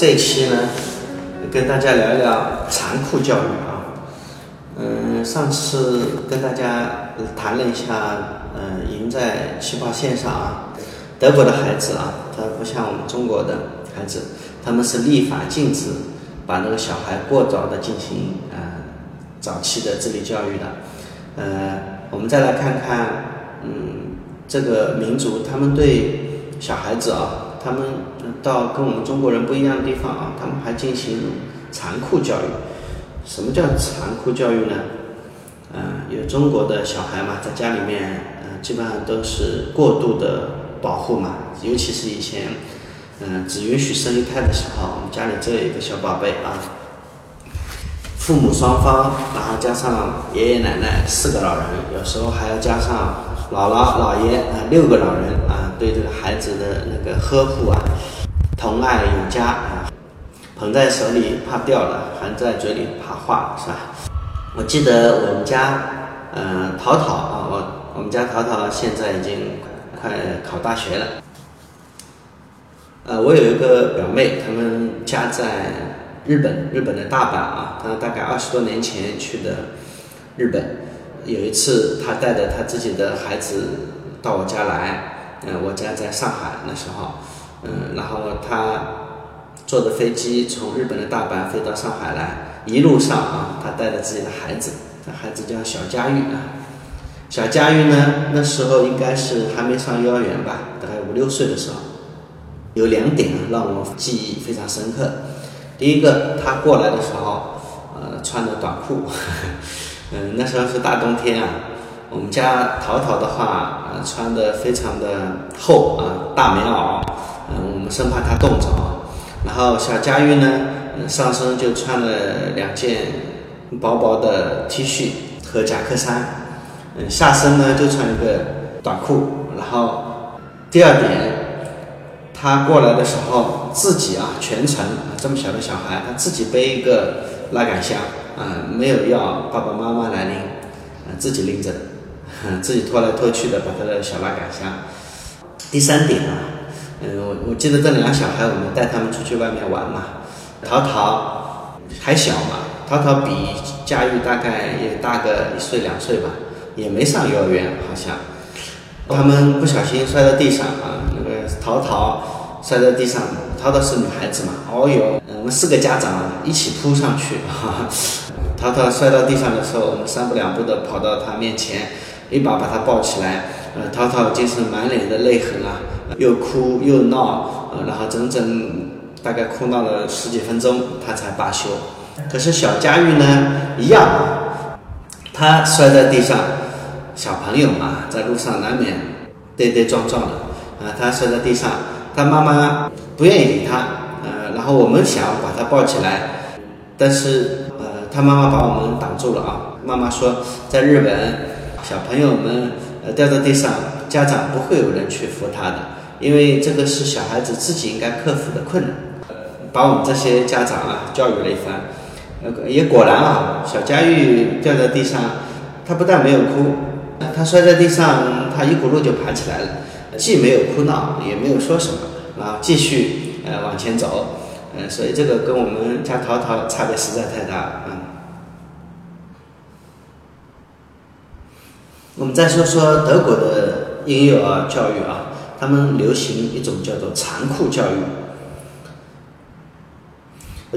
这一期呢，跟大家聊聊残酷教育啊。嗯，上次跟大家谈了一下，嗯，赢在起跑线上啊。德国的孩子啊，他不像我们中国的孩子，他们是立法禁止把那个小孩过早的进行呃早期的智力教育的。呃，我们再来看看，嗯，这个民族他们对小孩子啊。他们到跟我们中国人不一样的地方啊，他们还进行残酷教育。什么叫残酷教育呢？嗯，有中国的小孩嘛，在家里面，嗯，基本上都是过度的保护嘛。尤其是以前，嗯，只允许生一胎的时候，我们家里只有一个小宝贝啊。父母双方，然后加上爷爷奶奶四个老人，有时候还要加上。姥姥、姥爷啊，六个老人啊，对这个孩子的那个呵护啊，疼爱有加啊，捧在手里怕掉了，含在嘴里怕化，是吧？我记得我们家，嗯，淘淘啊，我我们家淘淘现在已经快考大学了。呃，我有一个表妹，他们家在日本，日本的大阪啊，她大概二十多年前去的日本。有一次，他带着他自己的孩子到我家来，嗯，我家在上海那时候，嗯，然后他坐着飞机从日本的大阪飞到上海来，一路上啊，他带着自己的孩子，这孩子叫小佳玉啊，小佳玉呢，那时候应该是还没上幼儿园吧，大概五六岁的时候，有两点让我记忆非常深刻，第一个，他过来的时候，呃，穿的短裤。嗯，那时候是大冬天啊，我们家淘淘的话，呃，穿的非常的厚啊，大棉袄，生怕他冻着。然后小佳玉呢，上身就穿了两件薄薄的 T 恤和夹克衫，嗯，下身呢就穿一个短裤。然后第二点，他过来的时候自己啊，全程这么小的小孩，他自己背一个拉杆箱。啊，没有要爸爸妈妈来拎，啊，自己拎着，自己拖来拖去的，把他的小拉杆箱。第三点啊，嗯，我我记得这两小孩，我们带他们出去外面玩嘛。淘淘还小嘛，淘淘比佳玉大概也大个一岁两岁吧，也没上幼儿园好像。他们不小心摔到地上啊，那个淘淘摔在地上，淘淘是女孩子嘛，哦哟，我们四个家长一起扑上去。哈哈淘淘摔到地上的时候，我们三步两步的跑到他面前，一把把他抱起来。呃，淘淘已经是满脸的泪痕啊，又哭又闹，呃，然后整整大概哭闹了十几分钟，他才罢休。可是小佳玉呢，一样，他摔在地上，小朋友嘛，在路上难免跌跌撞撞的，啊，他摔在地上，他妈妈不愿意理他，呃，然后我们想把他抱起来，但是。呃他妈妈把我们挡住了啊！妈妈说，在日本，小朋友们呃掉在地上，家长不会有人去扶他的，因为这个是小孩子自己应该克服的困难。把我们这些家长啊教育了一番，呃，也果然啊，小佳玉掉在地上，他不但没有哭，他摔在地上，他一骨碌就爬起来了，既没有哭闹，也没有说什么，然后继续呃往前走。嗯，所以这个跟我们家淘淘差别实在太大，嗯。我们再说说德国的婴幼儿教育啊，他们流行一种叫做残酷教育。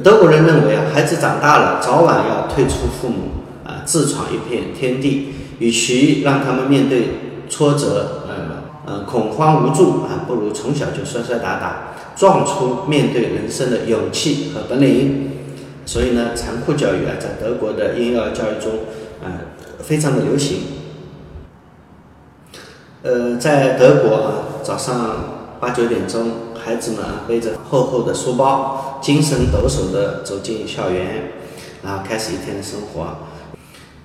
德国人认为啊，孩子长大了，早晚要退出父母啊，自闯一片天地。与其让他们面对挫折，嗯嗯，恐慌无助啊，不如从小就摔摔打打。撞出面对人生的勇气和本领，所以呢，残酷教育啊，在德国的婴幼儿教育中，啊，非常的流行。呃，在德国啊，早上八九点钟，孩子们背着厚厚的书包，精神抖擞的走进校园，然后开始一天的生活。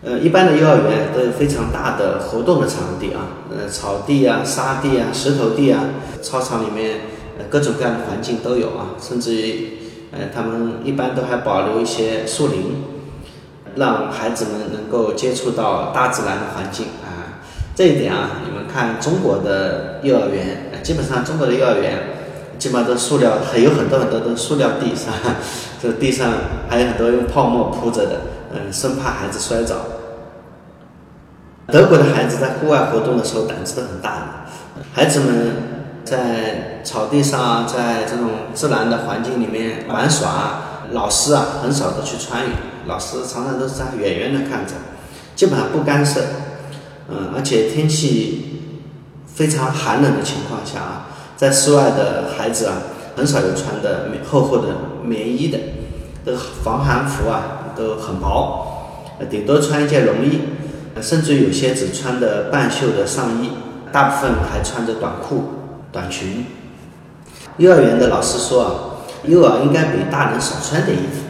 呃，一般的幼儿园都有非常大的活动的场地啊，呃，草地啊、沙地啊、石头地啊，操场里面呃。各种各样的环境都有啊，甚至于，呃，他们一般都还保留一些树林，让孩子们能够接触到大自然的环境啊。这一点啊，你们看中国的幼儿园，基本上中国的幼儿园基本上都塑料，还有很多很多的塑料地上，这地上还有很多用泡沫铺着的，嗯，生怕孩子摔着。德国的孩子在户外活动的时候胆子都很大，孩子们在草地上，在这种自然的环境里面玩耍，老师啊很少的去参与，老师常常都是在远远的看着，基本上不干涉。嗯，而且天气非常寒冷的情况下啊。在室外的孩子啊，很少有穿的厚厚的棉衣的，这个防寒服啊都很薄，顶多穿一件绒衣，甚至有些只穿的半袖的上衣，大部分还穿着短裤、短裙。幼儿园的老师说啊，幼儿应该比大人少穿点衣服。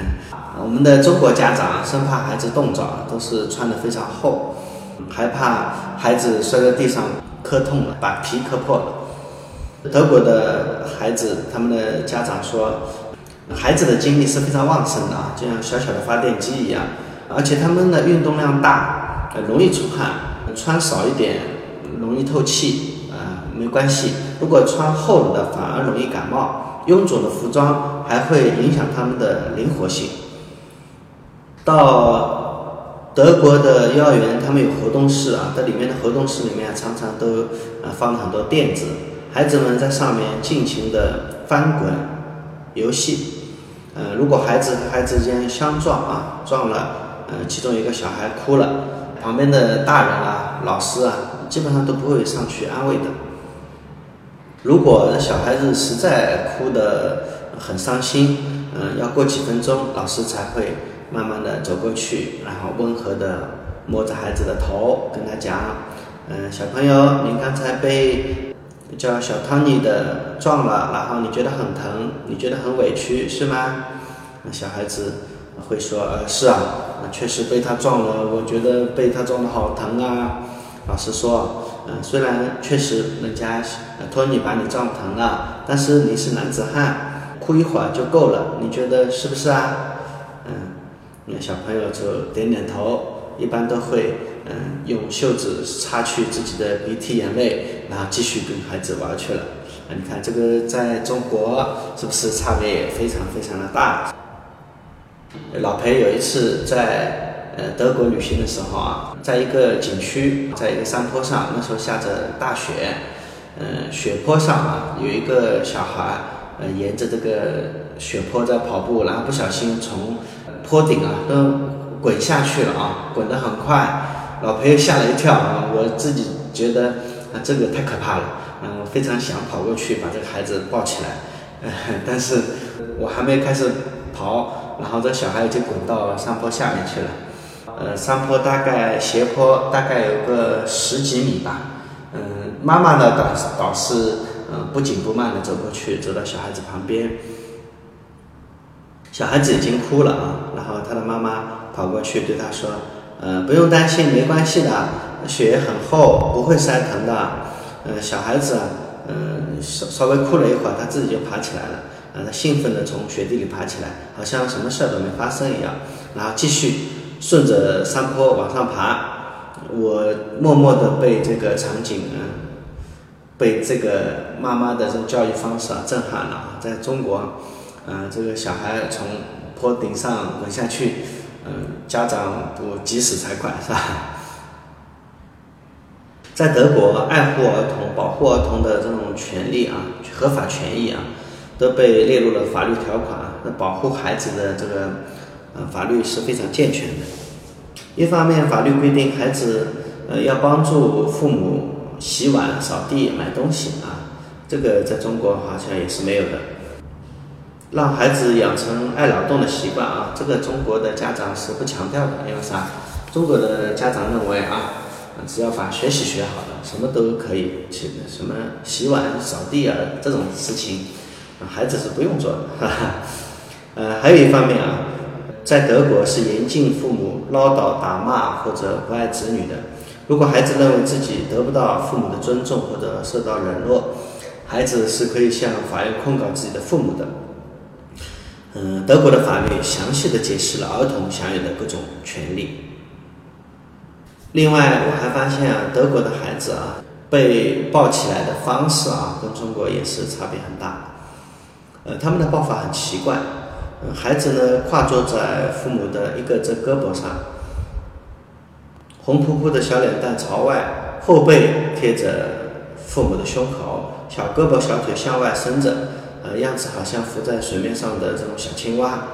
我们的中国家长生怕孩子冻着，都是穿的非常厚，害怕孩子摔在地上磕痛了，把皮磕破了。德国的孩子，他们的家长说，孩子的精力是非常旺盛的，就像小小的发电机一样，而且他们的运动量大，容易出汗，穿少一点容易透气啊，没关系。如果穿厚了的，反而容易感冒。臃肿的服装还会影响他们的灵活性。到德国的幼儿园，他们有活动室啊，在里面的活动室里面常常都呃放了很多垫子。孩子们在上面尽情的翻滚游戏，呃，如果孩子和孩子之间相撞啊，撞了，呃，其中一个小孩哭了，旁边的大人啊、老师啊，基本上都不会上去安慰的。如果小孩子实在哭得很伤心，嗯，要过几分钟，老师才会慢慢的走过去，然后温和的摸着孩子的头，跟他讲，嗯，小朋友，你刚才被。叫小汤尼的撞了，然后你觉得很疼，你觉得很委屈是吗？那小孩子会说，呃，是啊，确实被他撞了，我觉得被他撞的好疼啊。老师说，嗯，虽然确实人家托尼把你撞疼了，但是你是男子汉，哭一会儿就够了，你觉得是不是啊？那小朋友就点点头，一般都会。嗯，用袖子擦去自己的鼻涕眼泪，然后继续跟孩子玩去了。你看这个在中国是不是差别也非常非常的大？老裴有一次在呃德国旅行的时候啊，在一个景区，在一个山坡上，那时候下着大雪，嗯，雪坡上啊有一个小孩，呃，沿着这个雪坡在跑步，然后不小心从坡顶啊都滚下去了啊，滚得很快。老裴吓了一跳啊！我自己觉得啊，这个太可怕了，嗯，非常想跑过去把这个孩子抱起来，但是我还没开始跑，然后这小孩已经滚到山坡下面去了。呃，山坡大概斜坡大概有个十几米吧。嗯，妈妈呢导导是嗯不紧不慢的走过去，走到小孩子旁边，小孩子已经哭了啊，然后他的妈妈跑过去对他说。嗯，不用担心，没关系的，雪很厚，不会摔疼的。嗯，小孩子，嗯，稍稍微哭了一会儿，他自己就爬起来了。啊，他兴奋地从雪地里爬起来，好像什么事儿都没发生一样。然后继续顺着山坡往上爬。我默默地被这个场景，嗯，被这个妈妈的这种教育方式啊震撼了。在中国，啊，这个小孩从坡顶上滚下去。嗯，家长不及时才管是吧？在德国，爱护儿童、保护儿童的这种权利啊，合法权益啊，都被列入了法律条款。那保护孩子的这个呃法律是非常健全的。一方面，法律规定孩子呃要帮助父母洗碗、扫地、买东西啊，这个在中国好像也是没有的。让孩子养成爱劳动的习惯啊，这个中国的家长是不强调的，因为啥？中国的家长认为啊，只要把学习学好了，什么都可以去什么洗碗、扫地啊这种事情，孩子是不用做的。哈哈。呃，还有一方面啊，在德国是严禁父母唠叨、打骂或者不爱子女的。如果孩子认为自己得不到父母的尊重或者受到冷落，孩子是可以向法院控告自己的父母的。嗯，德国的法律详细的解释了儿童享有的各种权利。另外，我还发现啊，德国的孩子啊，被抱起来的方式啊，跟中国也是差别很大。呃，他们的抱法很奇怪，嗯，孩子呢跨坐在父母的一个这胳膊上，红扑扑的小脸蛋朝外，后背贴着父母的胸口，小胳膊小腿向外伸着，呃，样子好像浮在水面上的这种小青蛙。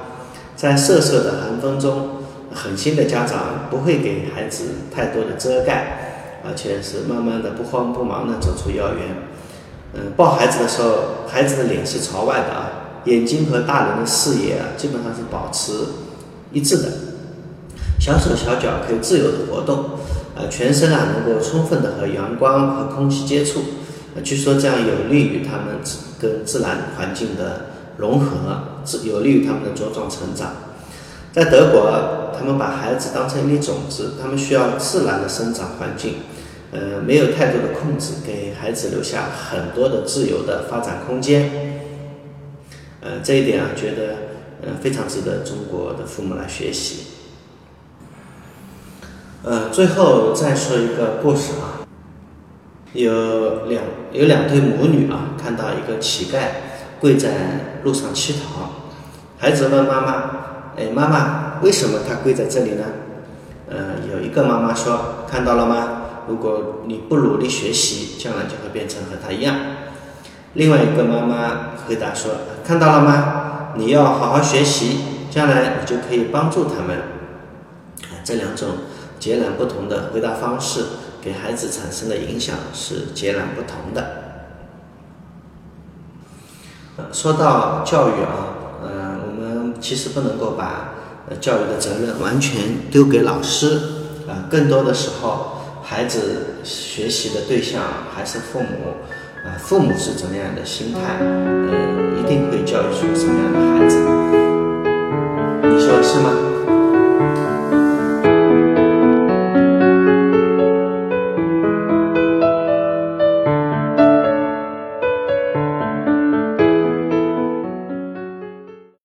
在瑟瑟的寒风中，狠心的家长不会给孩子太多的遮盖，而且是慢慢的不慌不忙的走出幼儿园。嗯，抱孩子的时候，孩子的脸是朝外的啊，眼睛和大人的视野啊，基本上是保持一致的。小手小脚可以自由的活动，呃，全身啊能够充分的和阳光和空气接触，据说这样有利于他们跟自然环境的融合，有利于他们的茁壮成长。在德国，他们把孩子当成一粒种子，他们需要自然的生长环境。呃，没有太多的控制，给孩子留下很多的自由的发展空间。呃，这一点啊，觉得呃非常值得中国的父母来学习。呃，最后再说一个故事啊，有两有两对母女啊，看到一个乞丐跪在路上乞讨，孩子问妈妈：“哎，妈妈，为什么他跪在这里呢？”呃，有一个妈妈说：“看到了吗？”如果你不努力学习，将来就会变成和他一样。另外一个妈妈回答说：“看到了吗？你要好好学习，将来你就可以帮助他们。”这两种截然不同的回答方式，给孩子产生的影响是截然不同的。说到教育啊，嗯，我们其实不能够把教育的责任完全丢给老师啊，更多的时候。孩子学习的对象还是父母，啊，父母是怎么样的心态，呃，一定会教育出什么样的孩子，你说是吗？